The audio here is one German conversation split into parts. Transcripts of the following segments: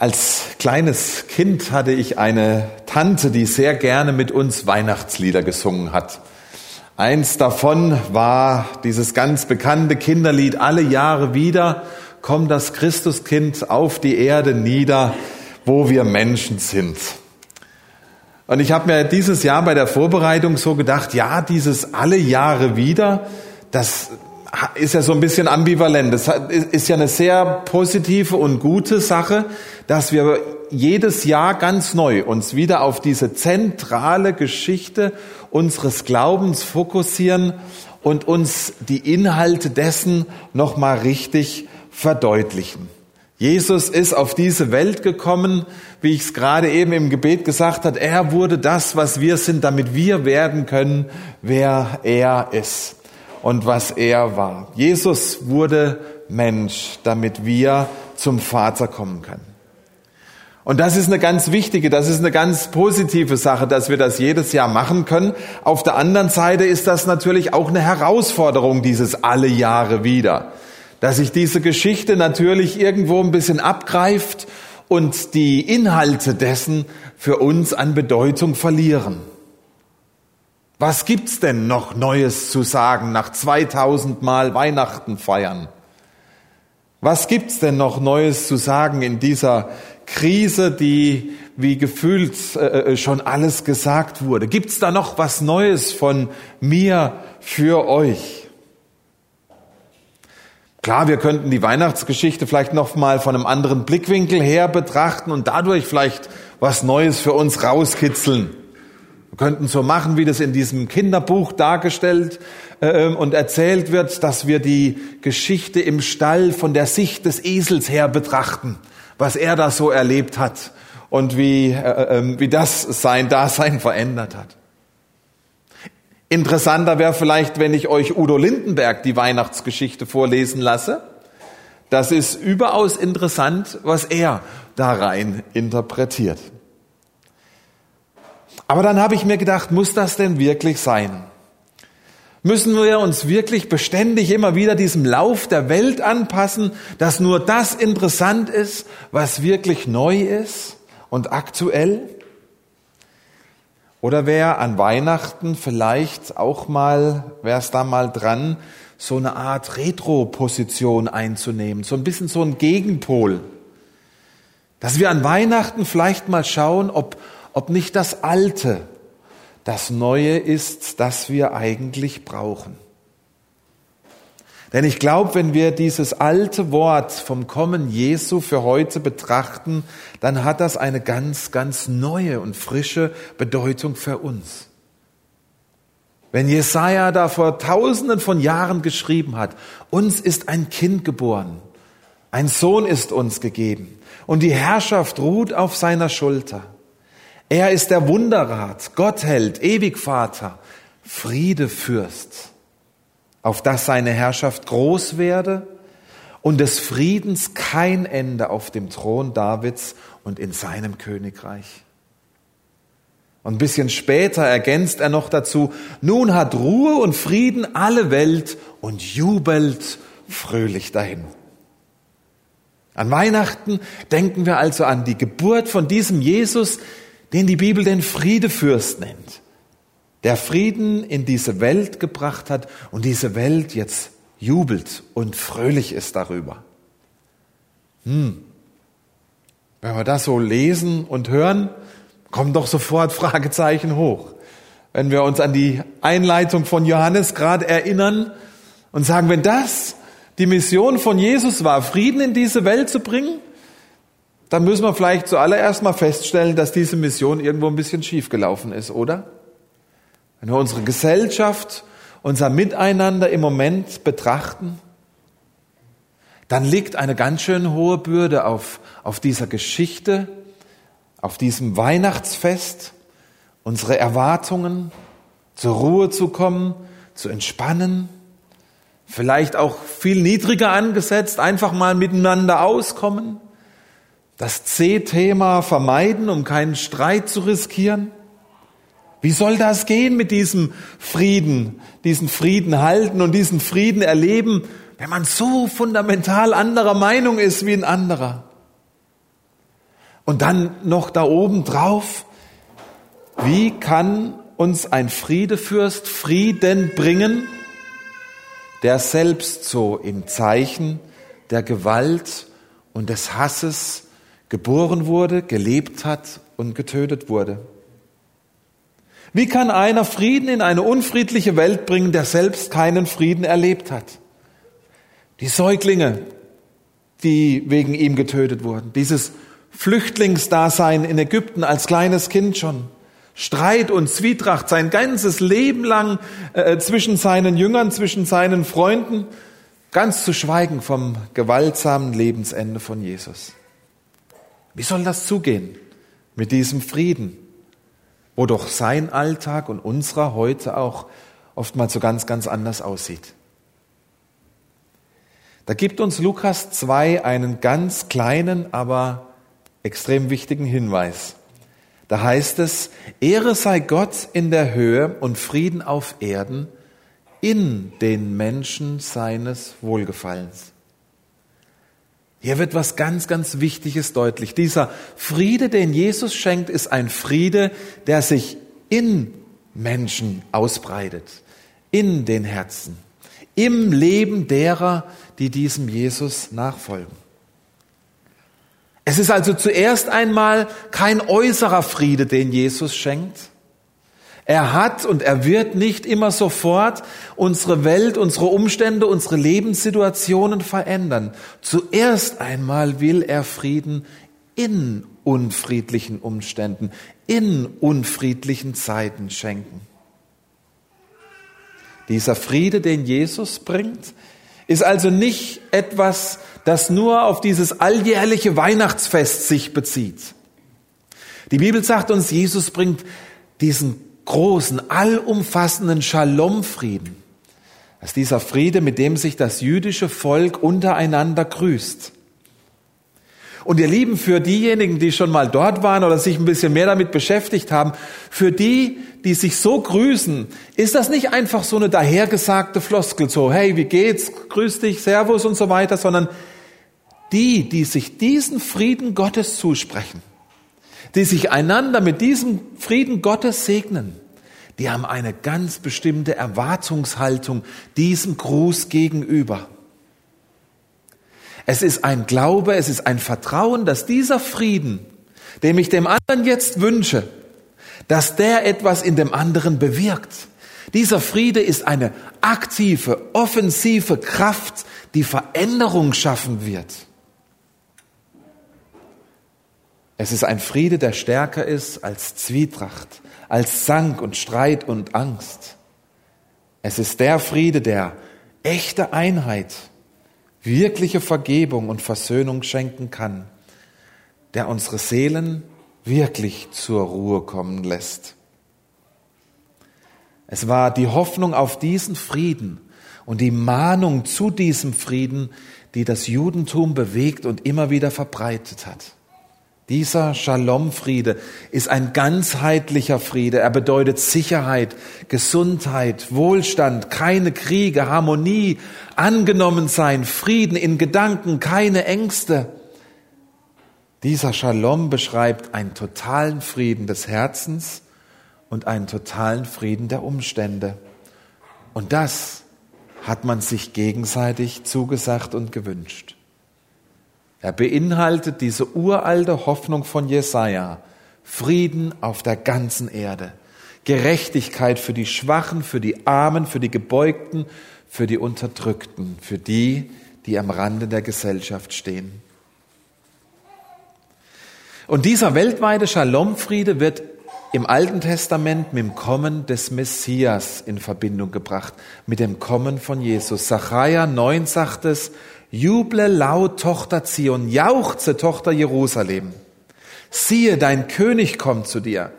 Als kleines Kind hatte ich eine Tante, die sehr gerne mit uns Weihnachtslieder gesungen hat. Eins davon war dieses ganz bekannte Kinderlied Alle Jahre wieder kommt das Christuskind auf die Erde nieder, wo wir Menschen sind. Und ich habe mir dieses Jahr bei der Vorbereitung so gedacht, ja, dieses alle Jahre wieder, das ist ja so ein bisschen ambivalent. Das ist ja eine sehr positive und gute Sache, dass wir jedes Jahr ganz neu uns wieder auf diese zentrale Geschichte unseres Glaubens fokussieren und uns die Inhalte dessen nochmal richtig verdeutlichen. Jesus ist auf diese Welt gekommen, wie ich es gerade eben im Gebet gesagt hat. Er wurde das, was wir sind, damit wir werden können, wer er ist und was er war. Jesus wurde Mensch, damit wir zum Vater kommen können. Und das ist eine ganz wichtige, das ist eine ganz positive Sache, dass wir das jedes Jahr machen können. Auf der anderen Seite ist das natürlich auch eine Herausforderung, dieses alle Jahre wieder. Dass sich diese Geschichte natürlich irgendwo ein bisschen abgreift und die Inhalte dessen für uns an Bedeutung verlieren. Was gibt's denn noch Neues zu sagen nach 2000 Mal Weihnachten feiern? Was gibt's denn noch Neues zu sagen in dieser Krise, die wie gefühlt äh, äh, schon alles gesagt wurde? Gibt's da noch was Neues von mir für euch? Klar, wir könnten die Weihnachtsgeschichte vielleicht noch mal von einem anderen Blickwinkel her betrachten und dadurch vielleicht was Neues für uns rauskitzeln. Wir könnten so machen, wie das in diesem Kinderbuch dargestellt äh, und erzählt wird, dass wir die Geschichte im Stall von der Sicht des Esels her betrachten, was er da so erlebt hat und wie, äh, äh, wie das sein Dasein verändert hat. Interessanter wäre vielleicht, wenn ich euch Udo Lindenberg die Weihnachtsgeschichte vorlesen lasse. Das ist überaus interessant, was er da rein interpretiert. Aber dann habe ich mir gedacht, muss das denn wirklich sein? Müssen wir uns wirklich beständig immer wieder diesem Lauf der Welt anpassen, dass nur das interessant ist, was wirklich neu ist und aktuell? Oder wäre an Weihnachten vielleicht auch mal, wäre es da mal dran, so eine Art Retro-Position einzunehmen, so ein bisschen so ein Gegenpol. Dass wir an Weihnachten vielleicht mal schauen, ob, ob nicht das Alte das Neue ist, das wir eigentlich brauchen. Denn ich glaube, wenn wir dieses alte Wort vom Kommen Jesu für heute betrachten, dann hat das eine ganz, ganz neue und frische Bedeutung für uns. Wenn Jesaja da vor tausenden von Jahren geschrieben hat, uns ist ein Kind geboren, ein Sohn ist uns gegeben und die Herrschaft ruht auf seiner Schulter. Er ist der Wunderrat, Gottheld, Ewigvater, Friedefürst, auf dass seine Herrschaft groß werde und des Friedens kein Ende auf dem Thron Davids und in seinem Königreich. Und ein bisschen später ergänzt er noch dazu, nun hat Ruhe und Frieden alle Welt und jubelt fröhlich dahin. An Weihnachten denken wir also an die Geburt von diesem Jesus, den die Bibel den Friedefürst nennt, der Frieden in diese Welt gebracht hat und diese Welt jetzt jubelt und fröhlich ist darüber. Hm. Wenn wir das so lesen und hören, kommen doch sofort Fragezeichen hoch. Wenn wir uns an die Einleitung von Johannes gerade erinnern und sagen, wenn das die Mission von Jesus war, Frieden in diese Welt zu bringen, dann müssen wir vielleicht zuallererst mal feststellen, dass diese Mission irgendwo ein bisschen schiefgelaufen ist, oder? Wenn wir unsere Gesellschaft, unser Miteinander im Moment betrachten, dann liegt eine ganz schön hohe Bürde auf, auf dieser Geschichte, auf diesem Weihnachtsfest, unsere Erwartungen, zur Ruhe zu kommen, zu entspannen, vielleicht auch viel niedriger angesetzt, einfach mal miteinander auskommen das C-Thema vermeiden, um keinen Streit zu riskieren? Wie soll das gehen mit diesem Frieden, diesen Frieden halten und diesen Frieden erleben, wenn man so fundamental anderer Meinung ist wie ein anderer? Und dann noch da oben drauf, wie kann uns ein Friedefürst Frieden bringen, der selbst so im Zeichen der Gewalt und des Hasses geboren wurde, gelebt hat und getötet wurde? Wie kann einer Frieden in eine unfriedliche Welt bringen, der selbst keinen Frieden erlebt hat? Die Säuglinge, die wegen ihm getötet wurden, dieses Flüchtlingsdasein in Ägypten als kleines Kind schon, Streit und Zwietracht sein ganzes Leben lang äh, zwischen seinen Jüngern, zwischen seinen Freunden, ganz zu schweigen vom gewaltsamen Lebensende von Jesus. Wie soll das zugehen mit diesem Frieden? wo doch sein Alltag und unserer heute auch oftmals so ganz, ganz anders aussieht. Da gibt uns Lukas 2 einen ganz kleinen, aber extrem wichtigen Hinweis. Da heißt es, Ehre sei Gott in der Höhe und Frieden auf Erden in den Menschen seines Wohlgefallens. Hier wird was ganz, ganz Wichtiges deutlich. Dieser Friede, den Jesus schenkt, ist ein Friede, der sich in Menschen ausbreitet, in den Herzen, im Leben derer, die diesem Jesus nachfolgen. Es ist also zuerst einmal kein äußerer Friede, den Jesus schenkt, er hat und er wird nicht immer sofort unsere Welt, unsere Umstände, unsere Lebenssituationen verändern. Zuerst einmal will er Frieden in unfriedlichen Umständen, in unfriedlichen Zeiten schenken. Dieser Friede, den Jesus bringt, ist also nicht etwas, das nur auf dieses alljährliche Weihnachtsfest sich bezieht. Die Bibel sagt uns, Jesus bringt diesen großen, allumfassenden Shalom-Frieden. Das ist dieser Friede, mit dem sich das jüdische Volk untereinander grüßt. Und ihr Lieben, für diejenigen, die schon mal dort waren oder sich ein bisschen mehr damit beschäftigt haben, für die, die sich so grüßen, ist das nicht einfach so eine dahergesagte Floskel, so, hey, wie geht's, grüß dich, Servus und so weiter, sondern die, die sich diesen Frieden Gottes zusprechen, die sich einander mit diesem Frieden Gottes segnen, die haben eine ganz bestimmte Erwartungshaltung diesem Gruß gegenüber. Es ist ein Glaube, es ist ein Vertrauen, dass dieser Frieden, den ich dem anderen jetzt wünsche, dass der etwas in dem anderen bewirkt. Dieser Friede ist eine aktive, offensive Kraft, die Veränderung schaffen wird. Es ist ein Friede, der stärker ist als Zwietracht, als Zank und Streit und Angst. Es ist der Friede, der echte Einheit, wirkliche Vergebung und Versöhnung schenken kann, der unsere Seelen wirklich zur Ruhe kommen lässt. Es war die Hoffnung auf diesen Frieden und die Mahnung zu diesem Frieden, die das Judentum bewegt und immer wieder verbreitet hat. Dieser Shalom-Friede ist ein ganzheitlicher Friede. Er bedeutet Sicherheit, Gesundheit, Wohlstand, keine Kriege, Harmonie, angenommen sein, Frieden in Gedanken, keine Ängste. Dieser Shalom beschreibt einen totalen Frieden des Herzens und einen totalen Frieden der Umstände. Und das hat man sich gegenseitig zugesagt und gewünscht. Er beinhaltet diese uralte Hoffnung von Jesaja. Frieden auf der ganzen Erde. Gerechtigkeit für die Schwachen, für die Armen, für die Gebeugten, für die Unterdrückten, für die, die am Rande der Gesellschaft stehen. Und dieser weltweite Shalom-Friede wird im Alten Testament mit dem Kommen des Messias in Verbindung gebracht, mit dem Kommen von Jesus. Sacharja 9 sagt es, Juble laut, Tochter Zion, jauchze, Tochter Jerusalem. Siehe, dein König kommt zu dir.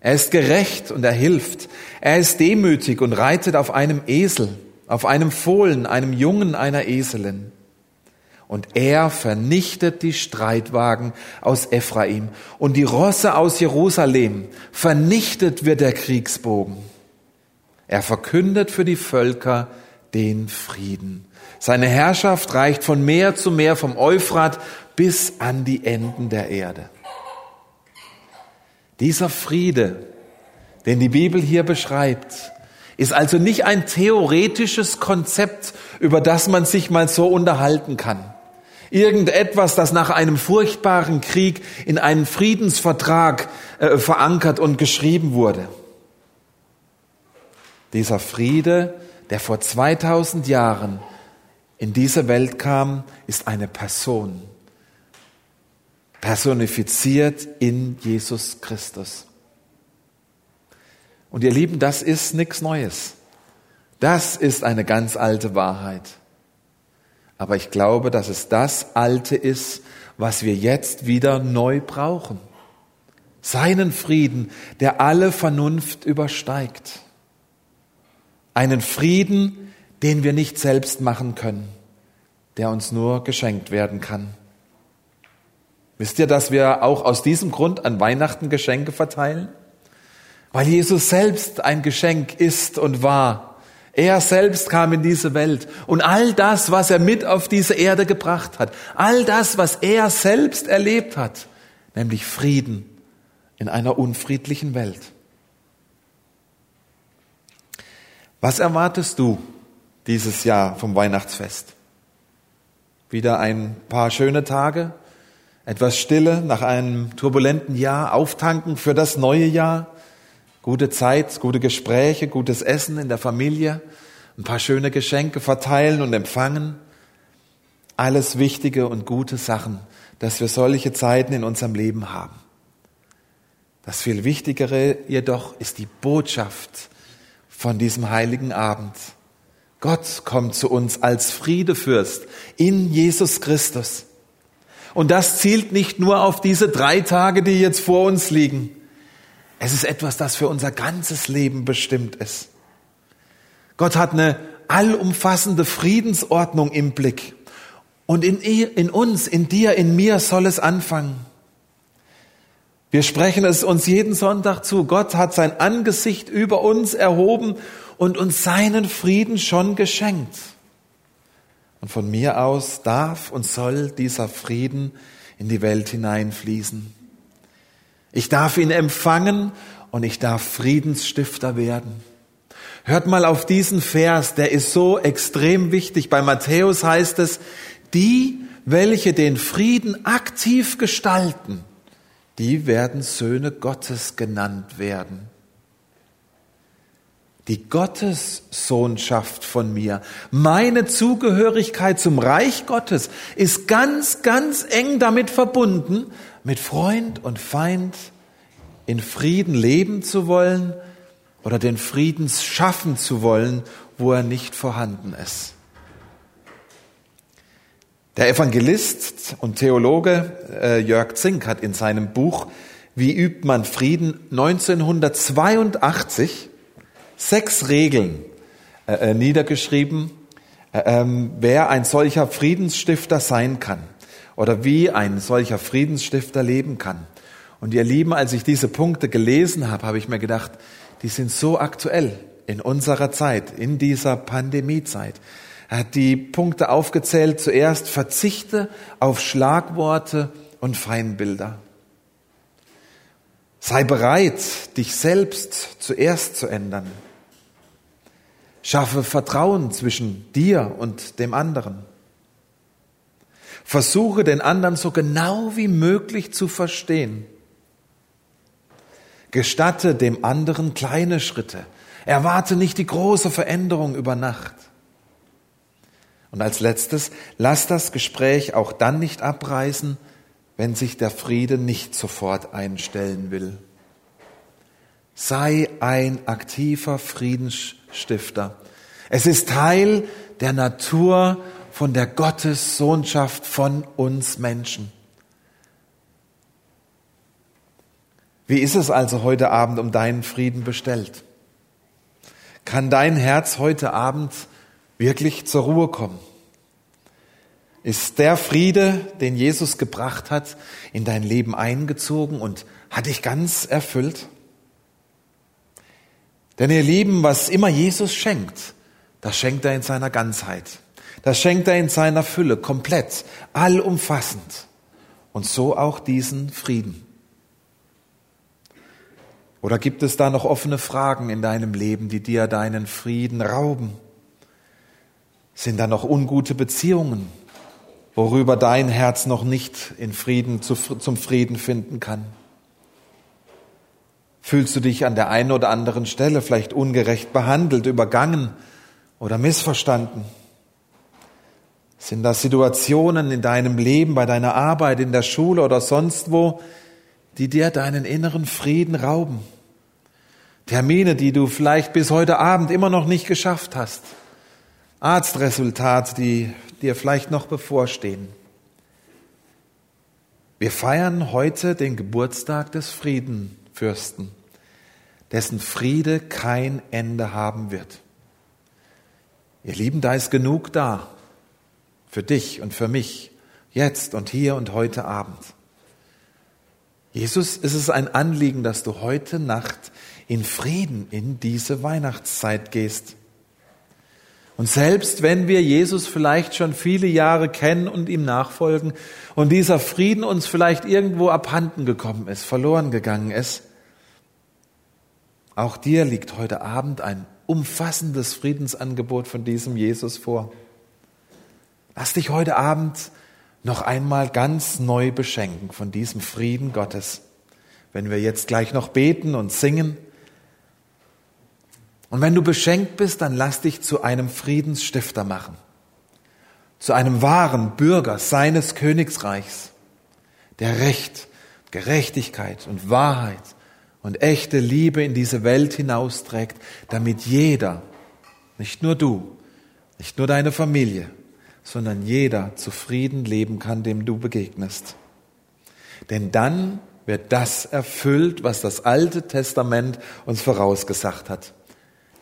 Er ist gerecht und er hilft. Er ist demütig und reitet auf einem Esel, auf einem Fohlen, einem Jungen einer Eselin. Und er vernichtet die Streitwagen aus Ephraim und die Rosse aus Jerusalem. Vernichtet wird der Kriegsbogen. Er verkündet für die Völker den Frieden. Seine Herrschaft reicht von Meer zu Meer, vom Euphrat bis an die Enden der Erde. Dieser Friede, den die Bibel hier beschreibt, ist also nicht ein theoretisches Konzept, über das man sich mal so unterhalten kann. Irgendetwas, das nach einem furchtbaren Krieg in einen Friedensvertrag äh, verankert und geschrieben wurde. Dieser Friede, der vor 2000 Jahren in diese Welt kam, ist eine Person, personifiziert in Jesus Christus. Und ihr Lieben, das ist nichts Neues. Das ist eine ganz alte Wahrheit. Aber ich glaube, dass es das Alte ist, was wir jetzt wieder neu brauchen. Seinen Frieden, der alle Vernunft übersteigt. Einen Frieden, den wir nicht selbst machen können, der uns nur geschenkt werden kann. Wisst ihr, dass wir auch aus diesem Grund an Weihnachten Geschenke verteilen? weil Jesus selbst ein Geschenk ist und war. Er selbst kam in diese Welt und all das, was er mit auf diese Erde gebracht hat, all das, was er selbst erlebt hat, nämlich Frieden in einer unfriedlichen Welt. Was erwartest du dieses Jahr vom Weihnachtsfest? Wieder ein paar schöne Tage, etwas Stille nach einem turbulenten Jahr, auftanken für das neue Jahr, Gute Zeit, gute Gespräche, gutes Essen in der Familie, ein paar schöne Geschenke verteilen und empfangen. Alles wichtige und gute Sachen, dass wir solche Zeiten in unserem Leben haben. Das viel Wichtigere jedoch ist die Botschaft von diesem heiligen Abend. Gott kommt zu uns als Friedefürst in Jesus Christus. Und das zielt nicht nur auf diese drei Tage, die jetzt vor uns liegen, es ist etwas, das für unser ganzes Leben bestimmt ist. Gott hat eine allumfassende Friedensordnung im Blick. Und in, in uns, in dir, in mir soll es anfangen. Wir sprechen es uns jeden Sonntag zu. Gott hat sein Angesicht über uns erhoben und uns seinen Frieden schon geschenkt. Und von mir aus darf und soll dieser Frieden in die Welt hineinfließen. Ich darf ihn empfangen und ich darf Friedensstifter werden. Hört mal auf diesen Vers, der ist so extrem wichtig. Bei Matthäus heißt es, die, welche den Frieden aktiv gestalten, die werden Söhne Gottes genannt werden. Die Gottessohnschaft von mir, meine Zugehörigkeit zum Reich Gottes ist ganz, ganz eng damit verbunden, mit Freund und Feind in Frieden leben zu wollen oder den Frieden schaffen zu wollen, wo er nicht vorhanden ist. Der Evangelist und Theologe äh, Jörg Zink hat in seinem Buch Wie übt man Frieden 1982 sechs Regeln äh, äh, niedergeschrieben, äh, ähm, wer ein solcher Friedensstifter sein kann oder wie ein solcher Friedensstifter leben kann. Und ihr Lieben, als ich diese Punkte gelesen habe, habe ich mir gedacht, die sind so aktuell in unserer Zeit, in dieser Pandemiezeit. Er hat die Punkte aufgezählt. Zuerst verzichte auf Schlagworte und Feinbilder. Sei bereit, dich selbst zuerst zu ändern. Schaffe Vertrauen zwischen dir und dem anderen. Versuche den anderen so genau wie möglich zu verstehen. Gestatte dem anderen kleine Schritte. Erwarte nicht die große Veränderung über Nacht. Und als letztes, lass das Gespräch auch dann nicht abreißen, wenn sich der Friede nicht sofort einstellen will. Sei ein aktiver Friedensstifter. Es ist Teil der Natur von der Gottessohnschaft von uns Menschen. Wie ist es also heute Abend um deinen Frieden bestellt? Kann dein Herz heute Abend wirklich zur Ruhe kommen? Ist der Friede, den Jesus gebracht hat, in dein Leben eingezogen und hat dich ganz erfüllt? Denn ihr Lieben, was immer Jesus schenkt, das schenkt er in seiner Ganzheit. Das schenkt er in seiner Fülle, komplett, allumfassend. Und so auch diesen Frieden. Oder gibt es da noch offene Fragen in deinem Leben, die dir deinen Frieden rauben? Sind da noch ungute Beziehungen, worüber dein Herz noch nicht in Frieden zum Frieden finden kann? Fühlst du dich an der einen oder anderen Stelle vielleicht ungerecht behandelt, übergangen oder missverstanden? Sind das Situationen in deinem Leben, bei deiner Arbeit, in der Schule oder sonst wo, die dir deinen inneren Frieden rauben? Termine, die du vielleicht bis heute Abend immer noch nicht geschafft hast. Arztresultate, die dir vielleicht noch bevorstehen. Wir feiern heute den Geburtstag des Friedenfürsten, dessen Friede kein Ende haben wird. Ihr Lieben, da ist genug da für dich und für mich, jetzt und hier und heute Abend. Jesus, ist es ein Anliegen, dass du heute Nacht in Frieden in diese Weihnachtszeit gehst. Und selbst wenn wir Jesus vielleicht schon viele Jahre kennen und ihm nachfolgen und dieser Frieden uns vielleicht irgendwo abhanden gekommen ist, verloren gegangen ist, auch dir liegt heute Abend ein umfassendes Friedensangebot von diesem Jesus vor. Lass dich heute Abend noch einmal ganz neu beschenken von diesem Frieden Gottes, wenn wir jetzt gleich noch beten und singen. Und wenn du beschenkt bist, dann lass dich zu einem Friedensstifter machen, zu einem wahren Bürger seines Königsreichs, der Recht, Gerechtigkeit und Wahrheit und echte Liebe in diese Welt hinausträgt, damit jeder, nicht nur du, nicht nur deine Familie, sondern jeder zufrieden leben kann, dem du begegnest. Denn dann wird das erfüllt, was das Alte Testament uns vorausgesagt hat.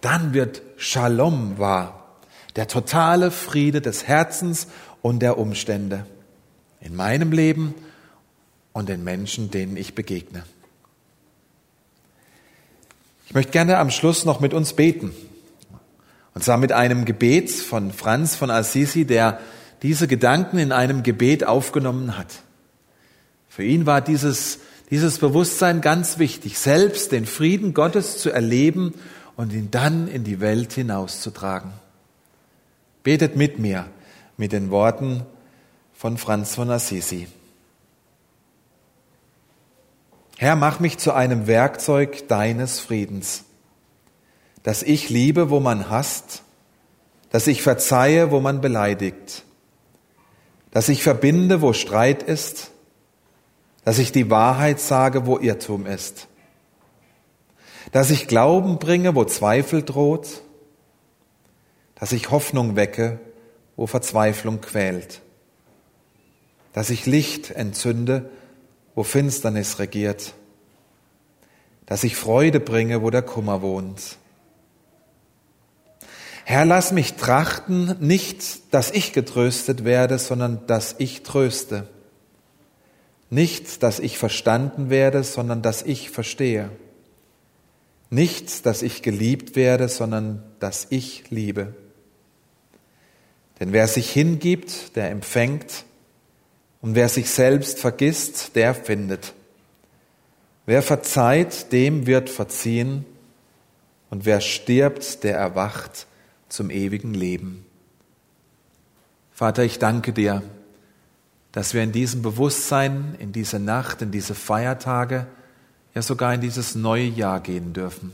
Dann wird Shalom wahr, der totale Friede des Herzens und der Umstände in meinem Leben und den Menschen, denen ich begegne. Ich möchte gerne am Schluss noch mit uns beten. Und zwar mit einem Gebet von Franz von Assisi, der diese Gedanken in einem Gebet aufgenommen hat. Für ihn war dieses, dieses Bewusstsein ganz wichtig, selbst den Frieden Gottes zu erleben und ihn dann in die Welt hinauszutragen. Betet mit mir mit den Worten von Franz von Assisi. Herr, mach mich zu einem Werkzeug deines Friedens dass ich liebe, wo man hasst, dass ich verzeihe, wo man beleidigt, dass ich verbinde, wo Streit ist, dass ich die Wahrheit sage, wo Irrtum ist, dass ich Glauben bringe, wo Zweifel droht, dass ich Hoffnung wecke, wo Verzweiflung quält, dass ich Licht entzünde, wo Finsternis regiert, dass ich Freude bringe, wo der Kummer wohnt, Herr, lass mich trachten, nicht, dass ich getröstet werde, sondern dass ich tröste. Nicht, dass ich verstanden werde, sondern dass ich verstehe. Nicht, dass ich geliebt werde, sondern dass ich liebe. Denn wer sich hingibt, der empfängt, und wer sich selbst vergisst, der findet. Wer verzeiht, dem wird verziehen, und wer stirbt, der erwacht zum ewigen Leben. Vater, ich danke dir, dass wir in diesem Bewusstsein, in diese Nacht, in diese Feiertage, ja sogar in dieses neue Jahr gehen dürfen.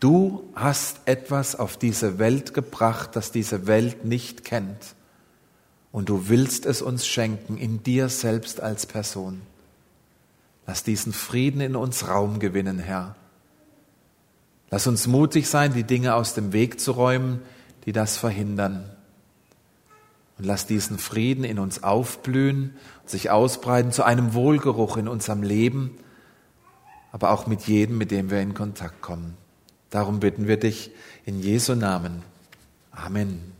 Du hast etwas auf diese Welt gebracht, das diese Welt nicht kennt. Und du willst es uns schenken, in dir selbst als Person. Lass diesen Frieden in uns Raum gewinnen, Herr. Lass uns mutig sein, die Dinge aus dem Weg zu räumen, die das verhindern. Und lass diesen Frieden in uns aufblühen sich ausbreiten zu einem Wohlgeruch in unserem Leben, aber auch mit jedem, mit dem wir in Kontakt kommen. Darum bitten wir dich in Jesu Namen. Amen.